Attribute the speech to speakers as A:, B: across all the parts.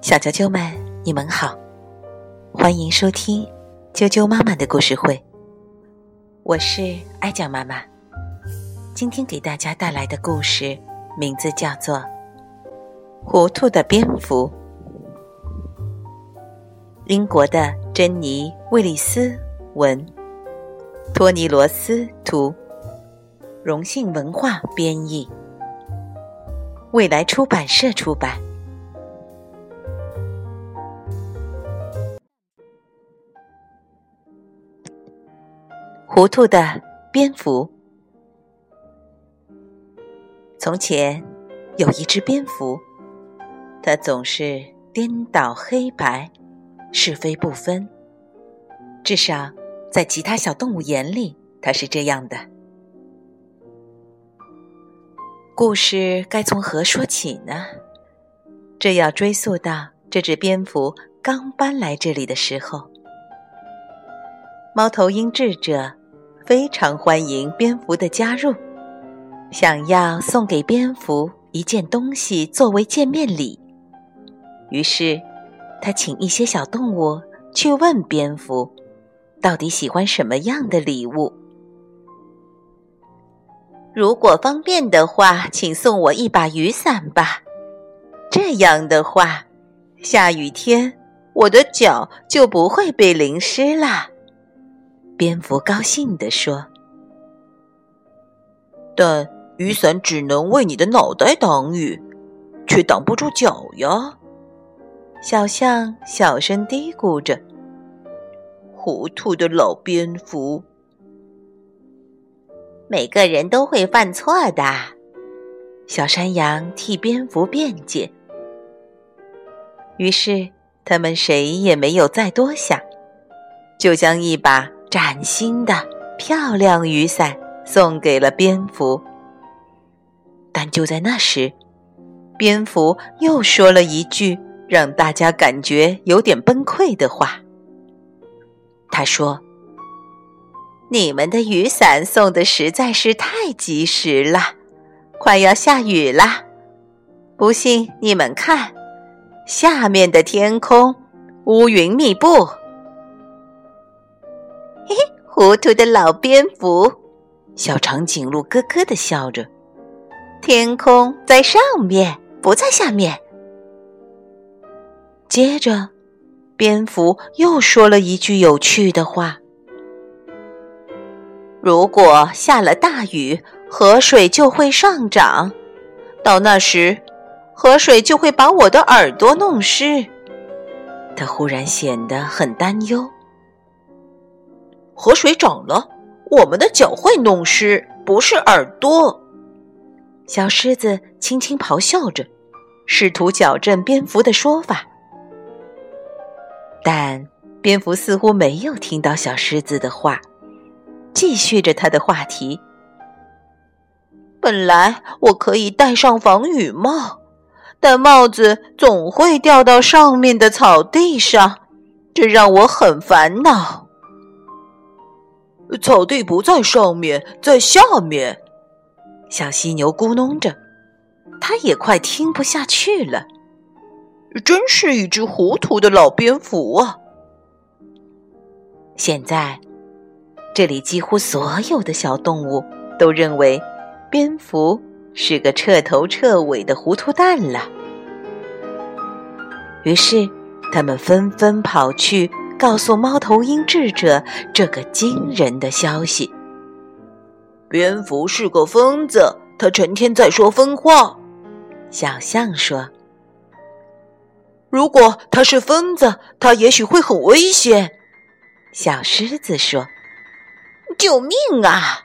A: 小啾啾们，你们好，欢迎收听啾啾妈妈的故事会。我是爱讲妈妈，今天给大家带来的故事名字叫做《糊涂的蝙蝠》。英国的珍妮·威利斯文，托尼·罗斯图，荣幸文化编译，未来出版社出版。糊涂的蝙蝠。从前有一只蝙蝠，它总是颠倒黑白，是非不分。至少在其他小动物眼里，它是这样的。故事该从何说起呢？这要追溯到这只蝙蝠刚搬来这里的时候。猫头鹰智者。非常欢迎蝙蝠的加入，想要送给蝙蝠一件东西作为见面礼。于是，他请一些小动物去问蝙蝠，到底喜欢什么样的礼物。如果方便的话，请送我一把雨伞吧。这样的话，下雨天我的脚就不会被淋湿了。蝙蝠高兴地说：“
B: 但雨伞只能为你的脑袋挡雨，却挡不住脚呀。”
A: 小象小声嘀咕着：“
B: 糊涂的老蝙蝠。”
C: 每个人都会犯错的，
A: 小山羊替蝙蝠辩解。于是他们谁也没有再多想，就将一把。崭新的漂亮雨伞送给了蝙蝠，但就在那时，蝙蝠又说了一句让大家感觉有点崩溃的话。他说：“你们的雨伞送的实在是太及时了，快要下雨了。不信你们看，下面的天空乌云密布。”
C: 嘿嘿，糊涂的老蝙蝠，
A: 小长颈鹿咯咯的笑着。
C: 天空在上面，不在下面。
A: 接着，蝙蝠又说了一句有趣的话：“如果下了大雨，河水就会上涨，到那时，河水就会把我的耳朵弄湿。”他忽然显得很担忧。
B: 河水涨了，我们的脚会弄湿，不是耳朵。
A: 小狮子轻轻咆哮着，试图矫正蝙蝠的说法。但蝙蝠似乎没有听到小狮子的话，继续着他的话题。
C: 本来我可以戴上防雨帽，但帽子总会掉到上面的草地上，这让我很烦恼。
B: 草地不在上面，在下面。
A: 小犀牛咕哝着，它也快听不下去了。
B: 真是一只糊涂的老蝙蝠啊！
A: 现在，这里几乎所有的小动物都认为蝙蝠是个彻头彻尾的糊涂蛋了。于是，他们纷纷跑去。告诉猫头鹰智者这个惊人的消息：
B: 蝙蝠是个疯子，他成天在说疯话。
A: 小象说：“
B: 如果他是疯子，他也许会很危险。”
A: 小狮子说：“
C: 救命啊！”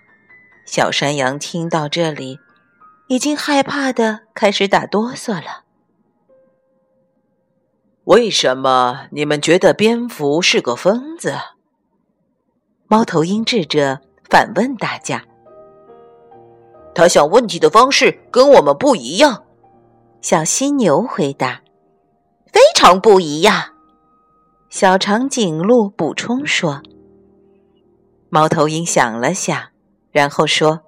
A: 小山羊听到这里，已经害怕的开始打哆嗦了。
B: 为什么你们觉得蝙蝠是个疯子？
A: 猫头鹰智者反问大家。
B: 他想问题的方式跟我们不一样。
A: 小犀牛回答：“
C: 非常不一样。”
A: 小长颈鹿补充说。猫头鹰想了想，然后说：“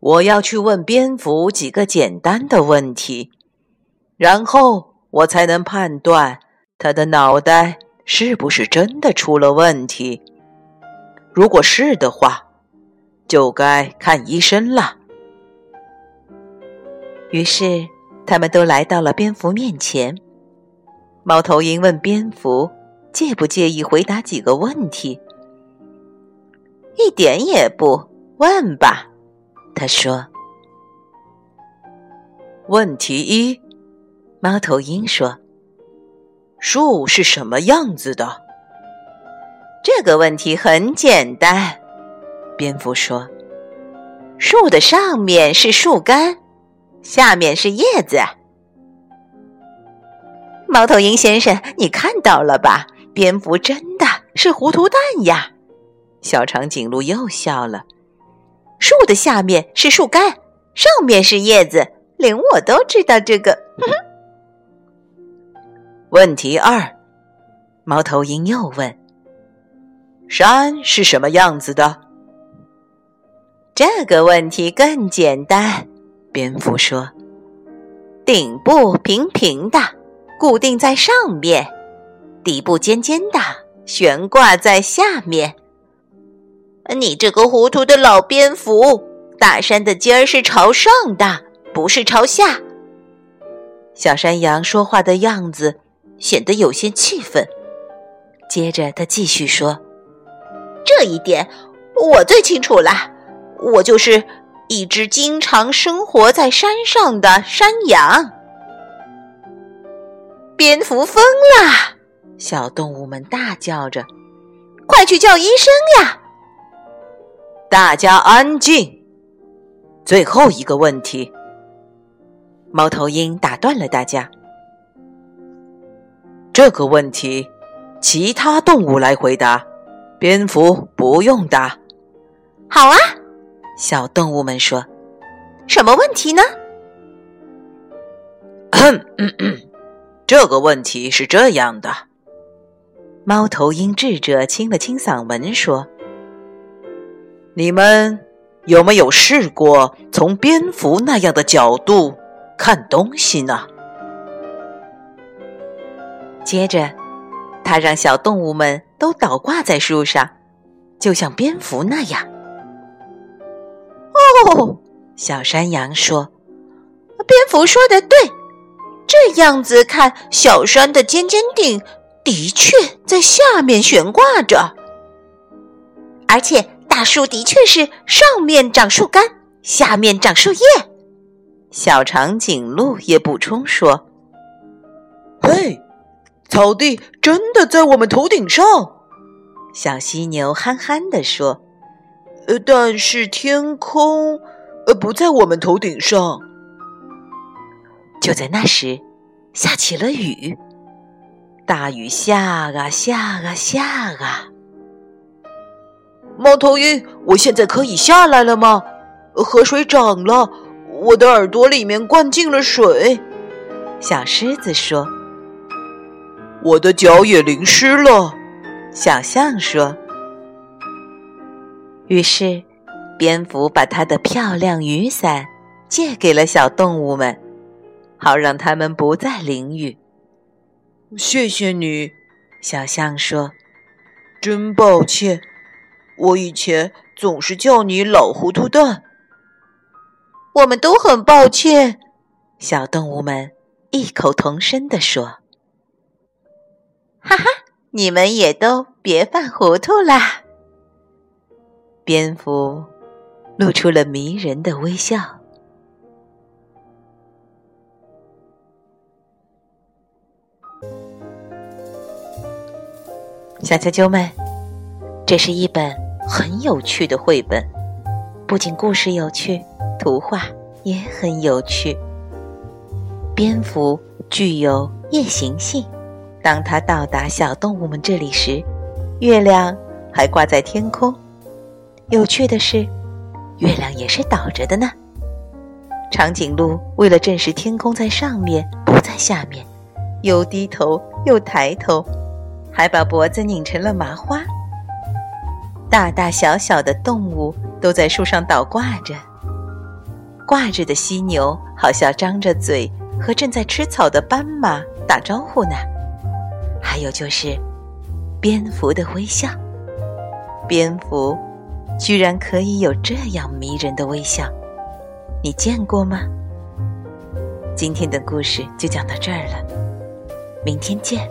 A: 我要去问蝙蝠几个简单的问题。”然后我才能判断他的脑袋是不是真的出了问题。如果是的话，就该看医生了。
C: 于是，他们都来到了蝙蝠面前。猫头鹰问蝙蝠：“介不介意回答几个问题？”“
B: 一点也不，问吧。”
C: 他说。
A: 问题一，
C: 猫头鹰说：“
A: 树是什么样子的？”
B: 这个问题很简单，
C: 蝙蝠说：“
B: 树的上面是树干。”下面是叶子，猫头鹰先生，你看到了吧？蝙蝠真的是糊涂蛋呀！
C: 小长颈鹿又笑了。
B: 树的下面是树干，上面是叶子，连我都知道这个。
A: 问题二，
C: 猫头鹰又问：
A: 山是什么样子的？
B: 这个问题更简单。
C: 蝙蝠说：“
B: 顶部平平的，固定在上面；底部尖尖的，悬挂在下面。”你这个糊涂的老蝙蝠！大山的尖儿是朝上的，不是朝下。
C: 小山羊说话的样子显得有些气愤。接着他继续说：“
B: 这一点我最清楚了，我就是。”一只经常生活在山上的山羊，蝙蝠疯了！
C: 小动物们大叫着：“
B: 快去叫医生呀！”
A: 大家安静。最后一个问题，
C: 猫头鹰打断了大家。
A: 这个问题，其他动物来回答，蝙蝠不用答。
B: 好啊。
C: 小动物们说：“
B: 什么问题呢？”
A: 这个问题是这样的。
C: 猫头鹰智者清了清嗓门说：“
A: 你们有没有试过从蝙蝠那样的角度看东西呢？”
C: 接着，他让小动物们都倒挂在树上，就像蝙蝠那样。
B: 哦，
C: 小山羊说：“
B: 蝙蝠说的对，这样子看，小山的尖尖顶的确在下面悬挂着，而且大树的确是上面长树干，下面长树叶。”
C: 小长颈鹿也补充说：“
A: 嘿，草地真的在我们头顶上。”
C: 小犀牛憨憨地说。
A: 呃，但是天空，呃，不在我们头顶上。
C: 就在那时，下起了雨，大雨下啊下啊下啊。
A: 猫头鹰，我现在可以下来了吗？河水涨了，我的耳朵里面灌进了水。
C: 小狮子说：“
A: 我的脚也淋湿了。”
C: 小象说。于是，蝙蝠把它的漂亮雨伞借给了小动物们，好让它们不再淋雨。
A: 谢谢你，
C: 小象说：“
A: 真抱歉，我以前总是叫你老糊涂蛋。”
B: 我们都很抱歉，
C: 小动物们异口同声地说：“
B: 哈哈，你们也都别犯糊涂啦。”
C: 蝙蝠露出了迷人的微笑。小啾啾们，这是一本很有趣的绘本，不仅故事有趣，图画也很有趣。蝙蝠具有夜行性，当它到达小动物们这里时，月亮还挂在天空。有趣的是，月亮也是倒着的呢。长颈鹿为了证实天空在上面不在下面，又低头又抬头，还把脖子拧成了麻花。大大小小的动物都在树上倒挂着，挂着的犀牛好像张着嘴，
A: 和正在吃草的斑马打招呼呢。还有就是蝙蝠的微笑，蝙蝠居然可以有这样迷人的微笑，你见过吗？今天的故事就讲到这儿了，明天见。